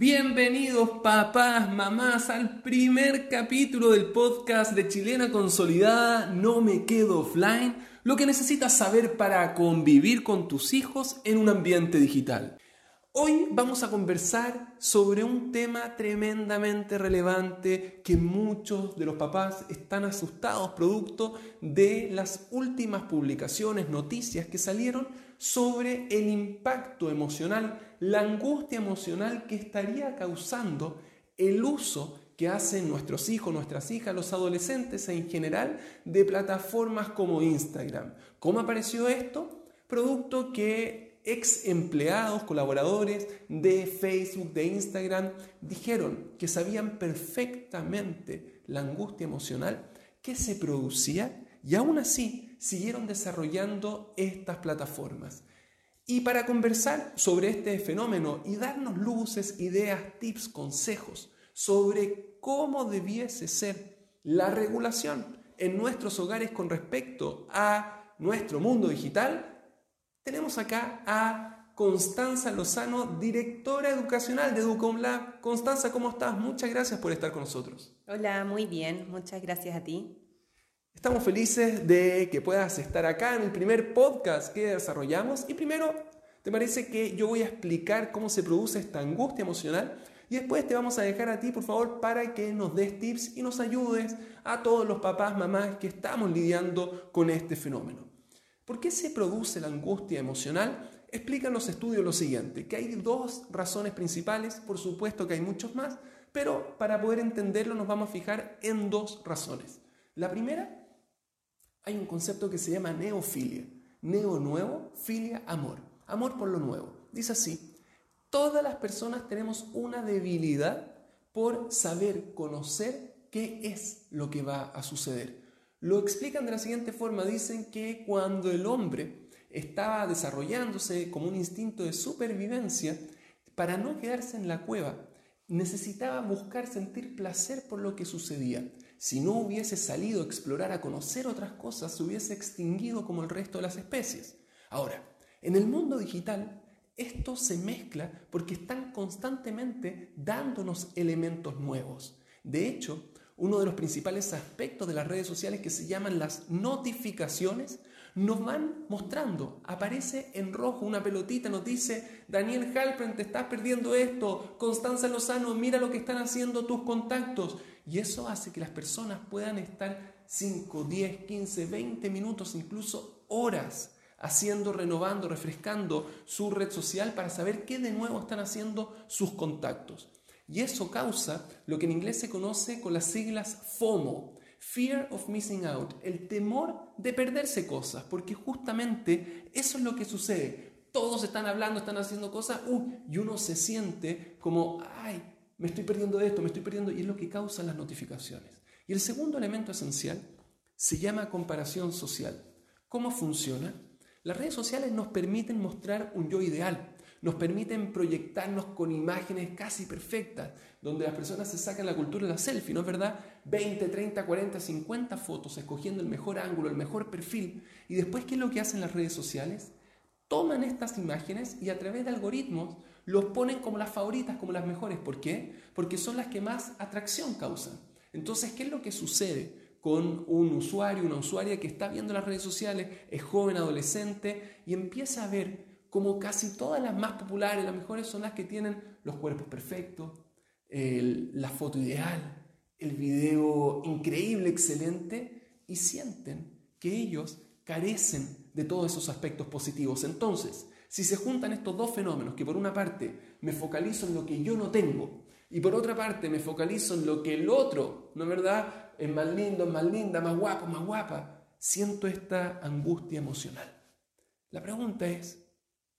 Bienvenidos papás, mamás al primer capítulo del podcast de Chilena Consolidada No me quedo offline, lo que necesitas saber para convivir con tus hijos en un ambiente digital. Hoy vamos a conversar sobre un tema tremendamente relevante que muchos de los papás están asustados producto de las últimas publicaciones, noticias que salieron sobre el impacto emocional, la angustia emocional que estaría causando el uso que hacen nuestros hijos, nuestras hijas, los adolescentes en general de plataformas como Instagram. ¿Cómo apareció esto? Producto que ex empleados, colaboradores de Facebook, de Instagram, dijeron que sabían perfectamente la angustia emocional que se producía y aún así siguieron desarrollando estas plataformas. Y para conversar sobre este fenómeno y darnos luces, ideas, tips, consejos sobre cómo debiese ser la regulación en nuestros hogares con respecto a nuestro mundo digital, tenemos acá a Constanza Lozano, directora educacional de Educomlab. Constanza, ¿cómo estás? Muchas gracias por estar con nosotros. Hola, muy bien. Muchas gracias a ti. Estamos felices de que puedas estar acá en el primer podcast que desarrollamos. Y primero, ¿te parece que yo voy a explicar cómo se produce esta angustia emocional? Y después te vamos a dejar a ti, por favor, para que nos des tips y nos ayudes a todos los papás, mamás que estamos lidiando con este fenómeno. ¿Por qué se produce la angustia emocional? Explican los estudios lo siguiente, que hay dos razones principales, por supuesto que hay muchos más, pero para poder entenderlo nos vamos a fijar en dos razones. La primera, hay un concepto que se llama neofilia. Neo nuevo, filia amor. Amor por lo nuevo. Dice así, todas las personas tenemos una debilidad por saber, conocer qué es lo que va a suceder. Lo explican de la siguiente forma, dicen que cuando el hombre estaba desarrollándose como un instinto de supervivencia, para no quedarse en la cueva, necesitaba buscar sentir placer por lo que sucedía. Si no hubiese salido a explorar, a conocer otras cosas, se hubiese extinguido como el resto de las especies. Ahora, en el mundo digital, esto se mezcla porque están constantemente dándonos elementos nuevos. De hecho, uno de los principales aspectos de las redes sociales que se llaman las notificaciones, nos van mostrando, aparece en rojo una pelotita, nos dice, Daniel Halpern, te estás perdiendo esto, Constanza Lozano, mira lo que están haciendo tus contactos. Y eso hace que las personas puedan estar 5, 10, 15, 20 minutos, incluso horas, haciendo, renovando, refrescando su red social para saber qué de nuevo están haciendo sus contactos. Y eso causa lo que en inglés se conoce con las siglas FOMO, Fear of Missing Out, el temor de perderse cosas, porque justamente eso es lo que sucede. Todos están hablando, están haciendo cosas, uh, y uno se siente como, ay, me estoy perdiendo esto, me estoy perdiendo, y es lo que causa las notificaciones. Y el segundo elemento esencial se llama comparación social. ¿Cómo funciona? Las redes sociales nos permiten mostrar un yo ideal, nos permiten proyectarnos con imágenes casi perfectas, donde las personas se sacan la cultura de la selfie, ¿no es verdad? 20, 30, 40, 50 fotos, escogiendo el mejor ángulo, el mejor perfil. Y después, ¿qué es lo que hacen las redes sociales? Toman estas imágenes y a través de algoritmos los ponen como las favoritas, como las mejores. ¿Por qué? Porque son las que más atracción causan. Entonces, ¿qué es lo que sucede? con un usuario, una usuaria que está viendo las redes sociales, es joven, adolescente, y empieza a ver como casi todas las más populares, las mejores son las que tienen los cuerpos perfectos, la foto ideal, el video increíble, excelente, y sienten que ellos carecen de todos esos aspectos positivos. Entonces, si se juntan estos dos fenómenos, que por una parte me focalizo en lo que yo no tengo, y por otra parte me focalizo en lo que el otro, ¿no es verdad? Es más lindo, es más linda, más guapo, más guapa, siento esta angustia emocional. La pregunta es,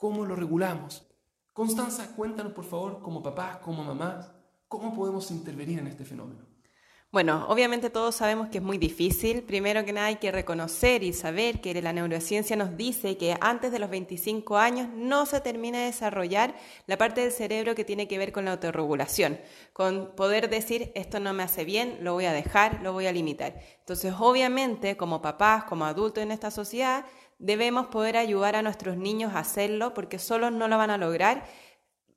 ¿Cómo lo regulamos? Constanza, cuéntanos por favor, como papás, como mamás, cómo podemos intervenir en este fenómeno. Bueno, obviamente todos sabemos que es muy difícil. Primero que nada hay que reconocer y saber que la neurociencia nos dice que antes de los 25 años no se termina de desarrollar la parte del cerebro que tiene que ver con la autorregulación, con poder decir esto no me hace bien, lo voy a dejar, lo voy a limitar. Entonces, obviamente, como papás, como adultos en esta sociedad, debemos poder ayudar a nuestros niños a hacerlo porque solos no lo van a lograr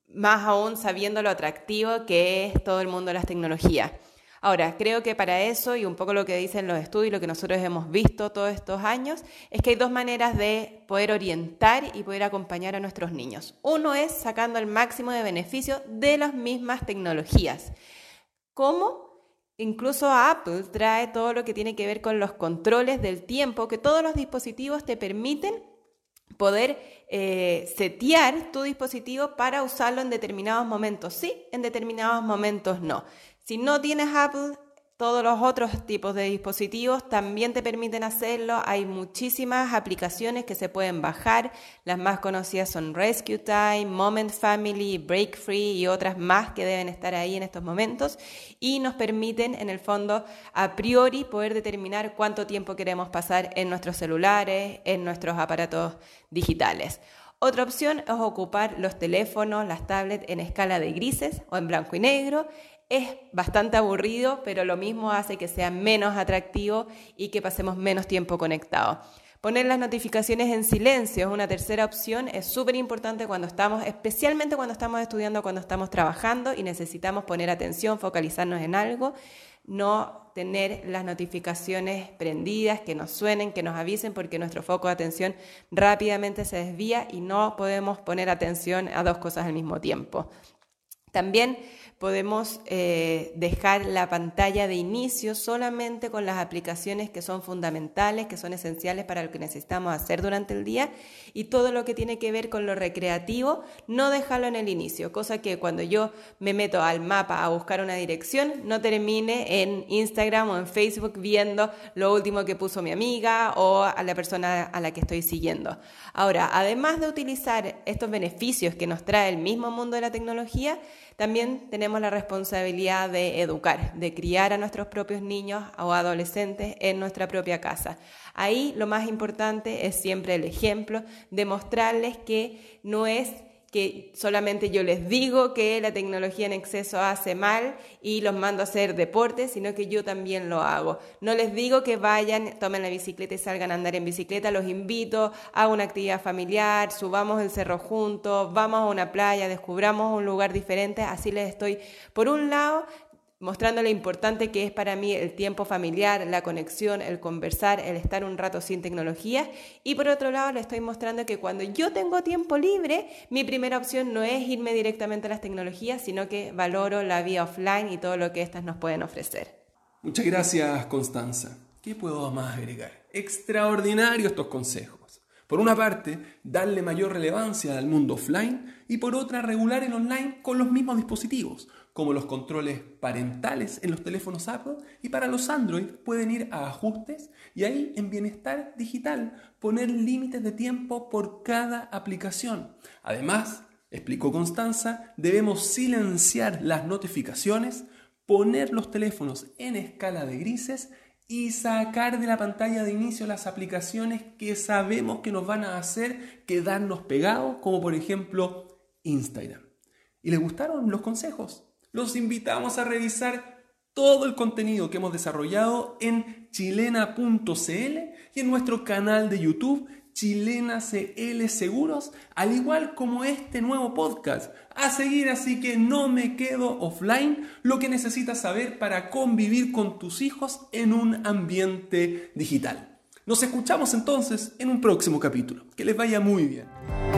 más aún sabiendo lo atractivo que es todo el mundo de las tecnologías. Ahora, creo que para eso, y un poco lo que dicen los estudios, lo que nosotros hemos visto todos estos años, es que hay dos maneras de poder orientar y poder acompañar a nuestros niños. Uno es sacando el máximo de beneficio de las mismas tecnologías. ¿Cómo? Incluso Apple trae todo lo que tiene que ver con los controles del tiempo, que todos los dispositivos te permiten poder eh, setear tu dispositivo para usarlo en determinados momentos sí, en determinados momentos no. Si no tienes Apple, todos los otros tipos de dispositivos también te permiten hacerlo. Hay muchísimas aplicaciones que se pueden bajar. Las más conocidas son Rescue Time, Moment Family, Break Free y otras más que deben estar ahí en estos momentos. Y nos permiten, en el fondo, a priori poder determinar cuánto tiempo queremos pasar en nuestros celulares, en nuestros aparatos digitales. Otra opción es ocupar los teléfonos, las tablets en escala de grises o en blanco y negro es bastante aburrido, pero lo mismo hace que sea menos atractivo y que pasemos menos tiempo conectados. Poner las notificaciones en silencio es una tercera opción, es súper importante cuando estamos, especialmente cuando estamos estudiando, cuando estamos trabajando y necesitamos poner atención, focalizarnos en algo, no tener las notificaciones prendidas, que nos suenen, que nos avisen, porque nuestro foco de atención rápidamente se desvía y no podemos poner atención a dos cosas al mismo tiempo. También podemos eh, dejar la pantalla de inicio solamente con las aplicaciones que son fundamentales, que son esenciales para lo que necesitamos hacer durante el día y todo lo que tiene que ver con lo recreativo, no dejarlo en el inicio, cosa que cuando yo me meto al mapa a buscar una dirección, no termine en Instagram o en Facebook viendo lo último que puso mi amiga o a la persona a la que estoy siguiendo. Ahora, además de utilizar estos beneficios que nos trae el mismo mundo de la tecnología, también tenemos la responsabilidad de educar, de criar a nuestros propios niños o adolescentes en nuestra propia casa. Ahí lo más importante es siempre el ejemplo, demostrarles que no es que solamente yo les digo que la tecnología en exceso hace mal y los mando a hacer deporte, sino que yo también lo hago. No les digo que vayan, tomen la bicicleta y salgan a andar en bicicleta, los invito a una actividad familiar, subamos el cerro juntos, vamos a una playa, descubramos un lugar diferente, así les estoy, por un lado, mostrando lo importante que es para mí el tiempo familiar, la conexión, el conversar, el estar un rato sin tecnología. Y por otro lado, le estoy mostrando que cuando yo tengo tiempo libre, mi primera opción no es irme directamente a las tecnologías, sino que valoro la vía offline y todo lo que éstas nos pueden ofrecer. Muchas gracias, Constanza. ¿Qué puedo más agregar? Extraordinario estos consejos. Por una parte, darle mayor relevancia al mundo offline y por otra, regular el online con los mismos dispositivos como los controles parentales en los teléfonos Apple y para los Android pueden ir a ajustes y ahí en bienestar digital poner límites de tiempo por cada aplicación. Además, explicó Constanza, debemos silenciar las notificaciones, poner los teléfonos en escala de grises y sacar de la pantalla de inicio las aplicaciones que sabemos que nos van a hacer quedarnos pegados, como por ejemplo Instagram. ¿Y les gustaron los consejos? los invitamos a revisar todo el contenido que hemos desarrollado en chilena.cl y en nuestro canal de YouTube Chilena CL Seguros, al igual como este nuevo podcast. A seguir, así que no me quedo offline, lo que necesitas saber para convivir con tus hijos en un ambiente digital. Nos escuchamos entonces en un próximo capítulo. Que les vaya muy bien.